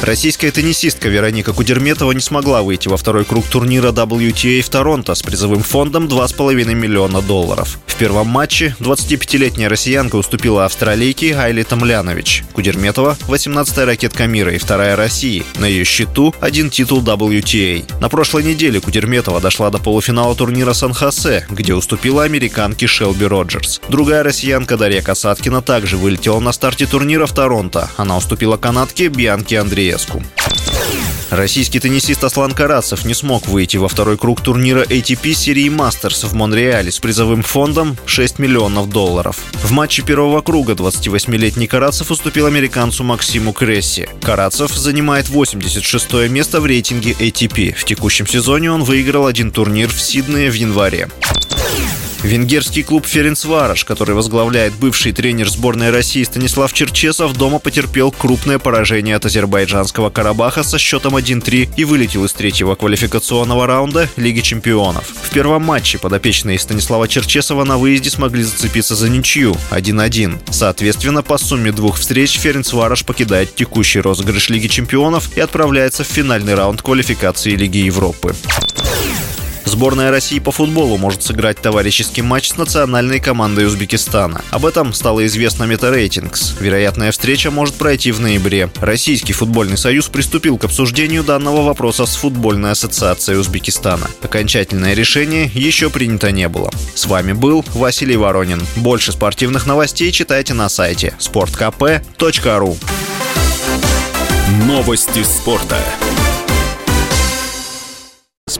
Российская теннисистка Вероника Кудерметова не смогла выйти во второй круг турнира WTA в Торонто с призовым фондом 2,5 миллиона долларов. В первом матче 25-летняя россиянка уступила австралийке Айли Тамлянович. Кудерметова – 18-я ракетка мира и вторая России. На ее счету один титул WTA. На прошлой неделе Кудерметова дошла до полуфинала турнира Сан-Хосе, где уступила американке Шелби Роджерс. Другая россиянка Дарья Касаткина также вылетела на старте турнира в Торонто. Она уступила канадке Бианке Андреевой Леску. Российский теннисист Аслан Карасов не смог выйти во второй круг турнира ATP серии Мастерс в Монреале с призовым фондом 6 миллионов долларов. В матче первого круга 28-летний Карацев уступил американцу Максиму Кресси. Карацев занимает 86 место в рейтинге ATP. В текущем сезоне он выиграл один турнир в Сиднее в январе. Венгерский клуб «Ференцвараш», который возглавляет бывший тренер сборной России Станислав Черчесов, дома потерпел крупное поражение от азербайджанского Карабаха со счетом 1-3 и вылетел из третьего квалификационного раунда Лиги чемпионов. В первом матче подопечные Станислава Черчесова на выезде смогли зацепиться за ничью 1-1. Соответственно, по сумме двух встреч Ференцвараш покидает текущий розыгрыш Лиги чемпионов и отправляется в финальный раунд квалификации Лиги Европы. Сборная России по футболу может сыграть товарищеский матч с национальной командой Узбекистана. Об этом стало известно Метарейтингс. Вероятная встреча может пройти в ноябре. Российский футбольный союз приступил к обсуждению данного вопроса с футбольной ассоциацией Узбекистана. Окончательное решение еще принято не было. С вами был Василий Воронин. Больше спортивных новостей читайте на сайте sportkp.ru Новости спорта